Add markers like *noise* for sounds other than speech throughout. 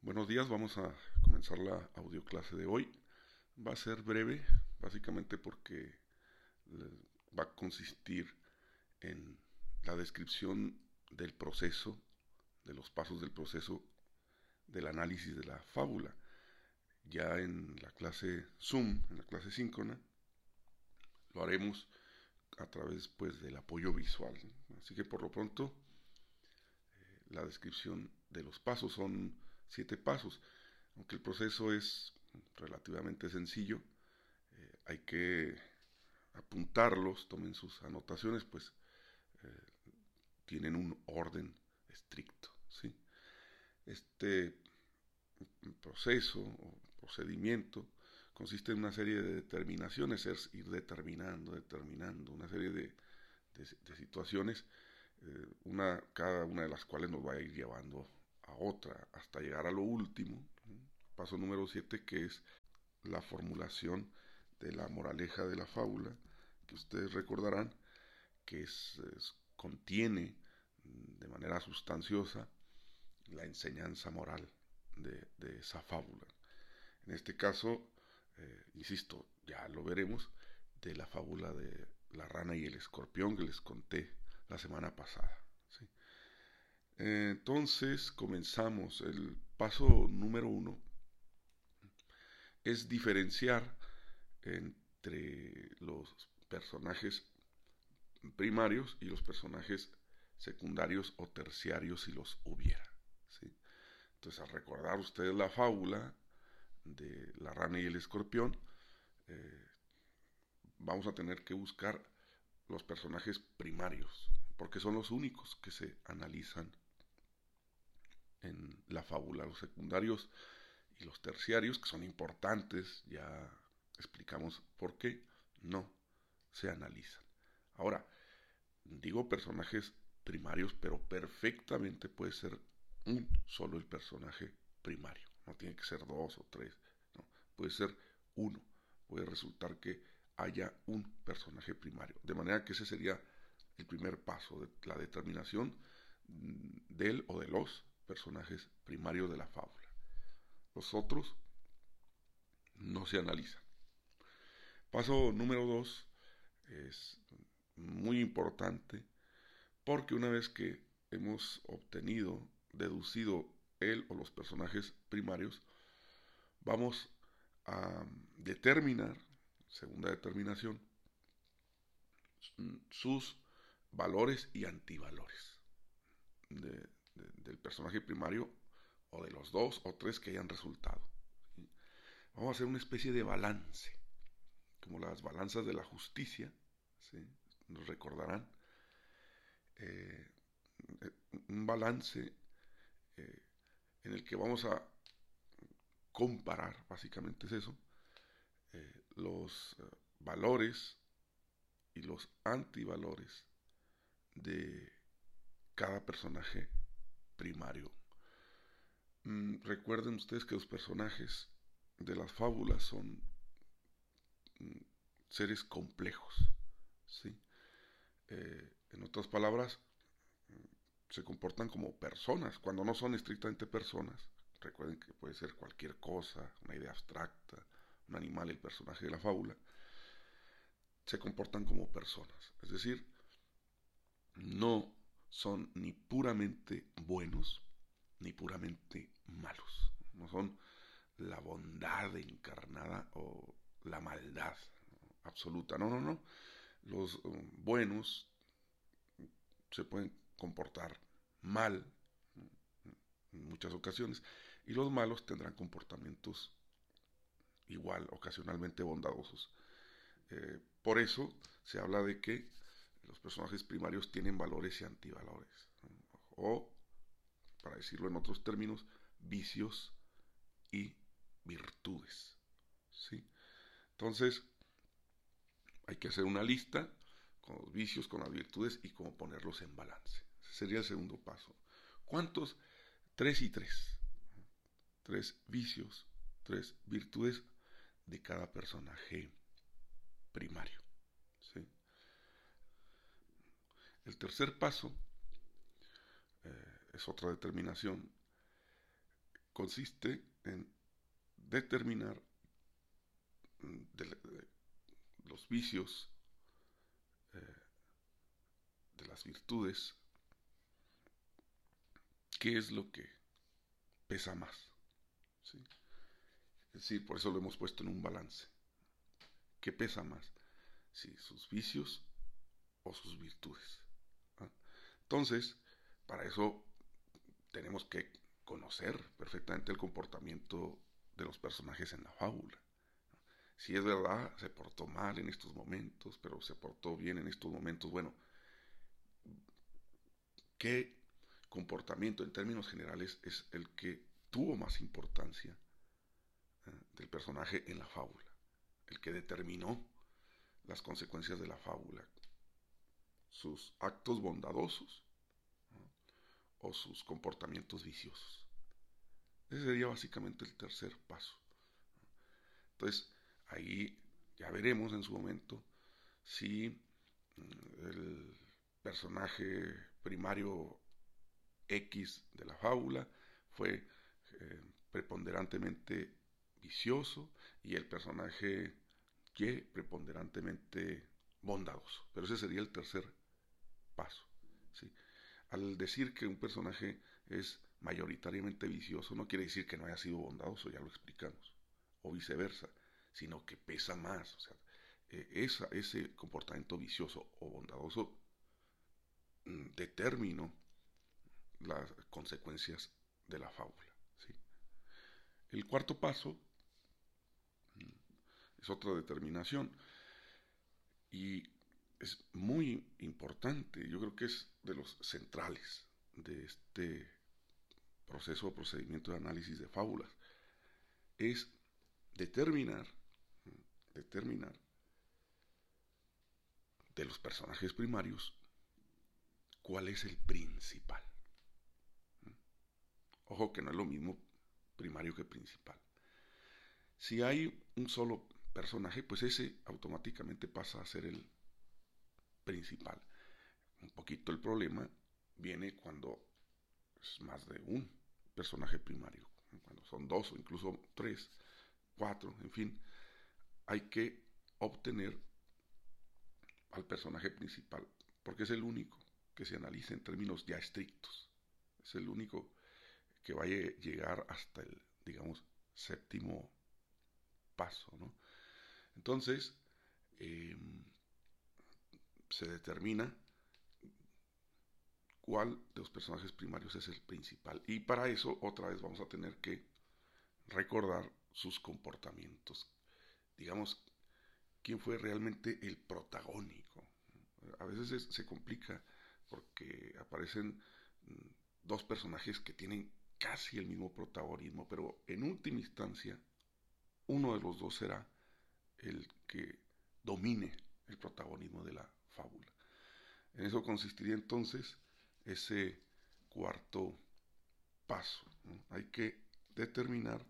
Buenos días, vamos a comenzar la audio clase de hoy. Va a ser breve, básicamente porque va a consistir en la descripción del proceso, de los pasos del proceso del análisis de la fábula. Ya en la clase Zoom, en la clase síncrona, lo haremos a través pues del apoyo visual. Así que por lo pronto eh, la descripción de los pasos son siete pasos. Aunque el proceso es relativamente sencillo, eh, hay que apuntarlos, tomen sus anotaciones, pues eh, tienen un orden estricto. ¿sí? Este proceso o procedimiento consiste en una serie de determinaciones, es ir determinando, determinando una serie de, situaciones, eh, una, cada una de las cuales nos va a ir llevando a otra, hasta llegar a lo último, paso número 7, que es la formulación de la moraleja de la fábula, que ustedes recordarán que es, contiene de manera sustanciosa la enseñanza moral de, esa fábula. En este caso, eh, insisto, ya lo veremos, de la fábula de la rana y el escorpión que les conté la semana pasada. entonces comenzamos. El paso número uno es diferenciar entre los personajes primarios y los personajes secundarios o terciarios si los hubiera. Entonces, al recordar ustedes la fábula, de la rana y el escorpión, eh, vamos a tener que buscar los personajes primarios, porque son los únicos que se analizan en la fábula. Los secundarios y los terciarios, que son importantes, ya explicamos por qué, no se analizan. Ahora, digo personajes primarios, pero perfectamente puede ser un solo el personaje primario. No tiene que ser dos o tres, puede ser uno. Puede resultar que haya un personaje primario. De manera que ese sería el primer paso de la determinación mm, del o de los personajes primarios de la fábula. Los otros no se analizan. Paso número dos es muy importante porque una vez que hemos obtenido, deducido él o los personajes primarios, vamos a determinar, segunda determinación, sus valores y antivalores del personaje primario o de los dos o tres que hayan resultado. Vamos a hacer una especie de balance, como las balanzas de la justicia, nos recordarán, eh, un balance eh, en el que vamos a comparar, básicamente es eso, los eh, valores y los antivalores de cada personaje primario. Mm, recuerden ustedes que los personajes de las fábulas son mm, seres complejos, ¿sí? Eh, en otras palabras, se comportan como personas, cuando no son estrictamente personas. Recuerden que puede ser cualquier cosa, una idea abstracta, un animal, el personaje de la fábula. Se comportan como personas. Es decir, no son ni puramente buenos ni puramente malos. No son la bondad encarnada o la maldad absoluta. No, no, no. Los um, buenos se pueden comportar mal en muchas ocasiones y los malos tendrán comportamientos igual, ocasionalmente bondadosos. Eh, por eso se habla de que los personajes primarios tienen valores y antivalores, o, para decirlo en otros términos, vicios y virtudes. ¿sí? Entonces, hay que hacer una lista con los vicios, con las virtudes y cómo ponerlos en balance. Ese sería el segundo paso. ¿Cuántos? Tres y tres. Tres vicios, tres virtudes de cada personaje primario. El tercer paso es otra determinación, consiste en determinar mm, los vicios eh, de las virtudes, qué es lo que pesa más. Decir, por eso lo hemos puesto en un balance. ¿Qué pesa más? Si sus vicios o sus virtudes. Entonces, para eso tenemos que conocer perfectamente el comportamiento de los personajes en la fábula. Si es verdad, se portó mal en estos momentos, pero se portó bien en estos momentos. Bueno, ¿qué comportamiento en términos generales es el que tuvo más importancia del personaje en la fábula? El que determinó las consecuencias de la fábula. Sus actos bondadosos o sus comportamientos viciosos. Ese sería básicamente el tercer paso. Entonces, ahí ya veremos en su momento si mm, el personaje primario X de la fábula fue eh, preponderantemente vicioso y el personaje Y preponderantemente bondadoso. Pero ese sería el tercer paso. ¿sí? Al decir que un personaje es mayoritariamente vicioso, no quiere decir que no haya sido bondadoso, ya lo explicamos, o viceversa, sino que pesa más. Sea, eh, ese comportamiento vicioso o bondadoso mm, determinó las consecuencias de la fábula. El cuarto paso es otra determinación y es muy importante, yo creo que es de los centrales de este proceso o procedimiento de análisis de fábulas, es determinar, determinar de los personajes primarios cuál es el principal. Ojo que no es lo mismo primario que principal. Si hay un solo personaje, pues ese automáticamente pasa a ser el principal. Un poquito el problema viene cuando es más de un personaje primario, cuando son dos o incluso tres, cuatro, en fin, hay que obtener al personaje principal, porque es el único que se analiza en términos ya estrictos, es el único que va a llegar hasta el, digamos, séptimo paso, ¿no? Entonces, eh, se determina cuál de los personajes primarios es el principal. Y para eso otra vez vamos a tener que recordar sus comportamientos. Digamos, quién fue realmente el protagónico. A veces se complica porque aparecen mm, dos personajes que tienen casi el mismo protagonismo, pero en última instancia uno de los dos será el que domine el protagonismo de la fábula. En eso consistiría entonces ese cuarto paso. Hay que determinar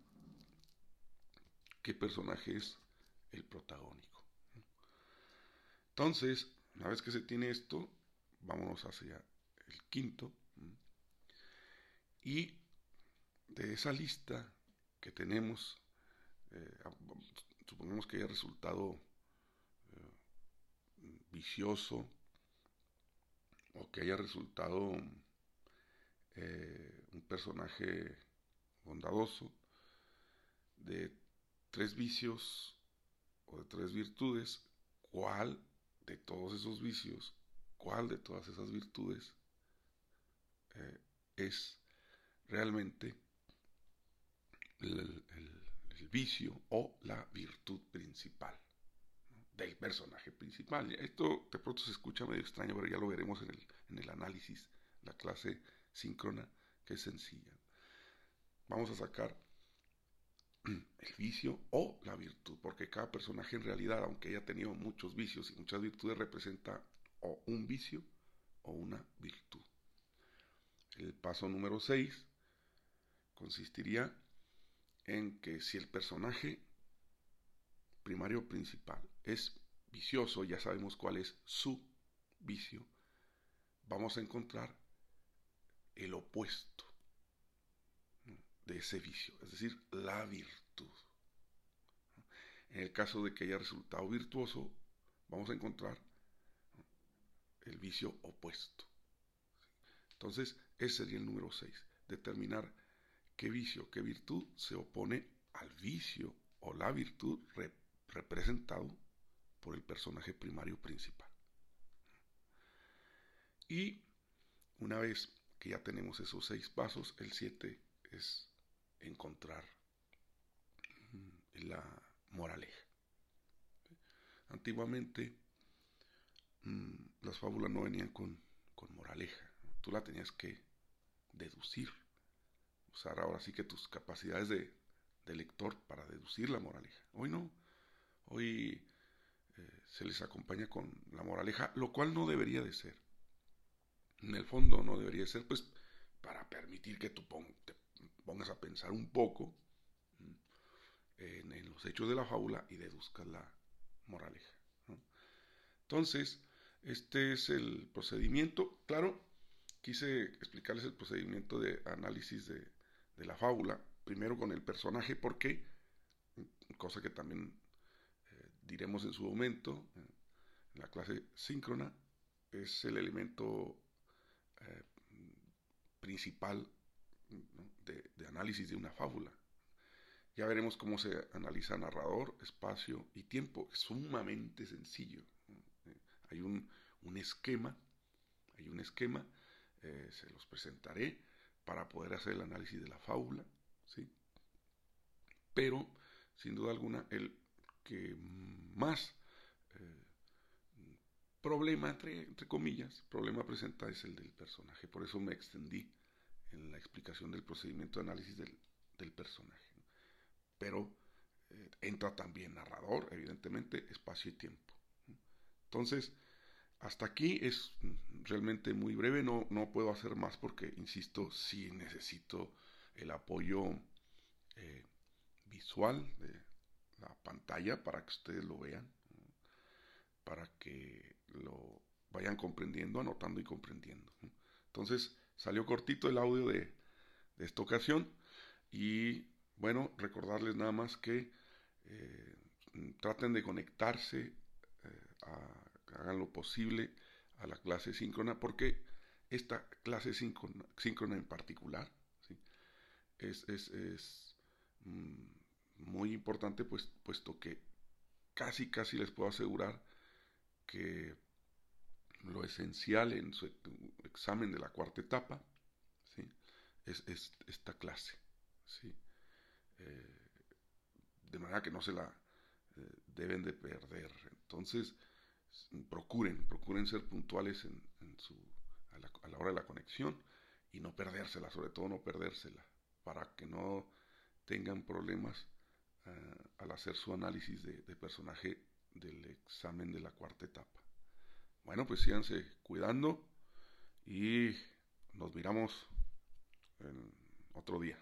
qué personaje es el protagónico. Entonces, una vez que se tiene esto, vámonos hacia el quinto. Y de esa lista que tenemos, eh, supongamos que haya resultado vicioso o que haya resultado eh, un personaje bondadoso de tres vicios o de tres virtudes, ¿cuál de todos esos vicios, cuál de todas esas virtudes eh, es realmente el vicio o la virtud principal? del personaje principal. Esto de pronto se escucha medio extraño, pero ya lo veremos en el, en el análisis, la clase síncrona, que es sencilla. Vamos a sacar *clears throat* el vicio o la virtud, porque cada personaje en realidad, aunque haya tenido muchos vicios y muchas virtudes, representa o un vicio o una virtud. El paso número 6 consistiría en que si el personaje primario principal es vicioso, ya sabemos cuál es su vicio, vamos a encontrar el opuesto de ese vicio, es decir, la virtud. En el caso de que haya resultado virtuoso, vamos a encontrar el vicio opuesto. Entonces, ese sería el número 6, determinar qué vicio, qué virtud se opone al vicio o la virtud representado por el personaje primario principal. Y una vez que ya tenemos esos seis pasos, el 7 es encontrar mm, la moraleja. Antiguamente mm, las fábulas no venían con, con moraleja, tú la tenías que deducir, usar ahora sí que tus capacidades de, lector para deducir la moraleja. Hoy no, hoy eh, se les acompaña con la moraleja, lo cual no debería de ser. En el fondo no debería ser, pues, para permitir que tú te pongas a pensar un poco en, en, los hechos de la fábula y deduzcas la moraleja. Entonces, este es el procedimiento. Claro, quise explicarles el procedimiento de análisis de, la fábula, primero con el personaje, porque, cosa que también eh, diremos en su momento, en la clase síncrona, es el elemento eh, principal de, de, análisis de una fábula. Ya veremos cómo se analiza narrador, espacio y tiempo. Es sumamente sencillo. Hay un, un esquema, hay un esquema eh, se los presentaré para poder hacer el análisis de la fábula, ¿sí? Pero, sin duda alguna, el que más eh, problema, entre, comillas, problema presenta es el del personaje. Por eso me extendí en la explicación del procedimiento de análisis del, personaje. Pero eh, entra también narrador, evidentemente, espacio y tiempo. Entonces, hasta aquí es realmente muy breve, no, no puedo hacer más porque, insisto, sí necesito el apoyo eh, visual de la pantalla para que ustedes lo vean, para que lo vayan comprendiendo, anotando y comprendiendo. Entonces, salió cortito el audio de, esta ocasión y bueno, recordarles nada más que eh, traten de conectarse eh, a hagan lo posible a la clase síncrona, porque esta clase síncrona, en particular es, mm, muy importante, pues, puesto que casi, casi les puedo asegurar que lo esencial en su examen de la cuarta etapa es, esta clase. Eh, de manera que no se la eh, deben de perder. Entonces, procuren, procuren ser puntuales en, su, a, la, hora de la conexión y no perdérsela, sobre todo no perdérsela, para que no tengan problemas eh, al hacer su análisis de, de, personaje del examen de la cuarta etapa. Bueno, pues síganse cuidando y nos miramos en otro día.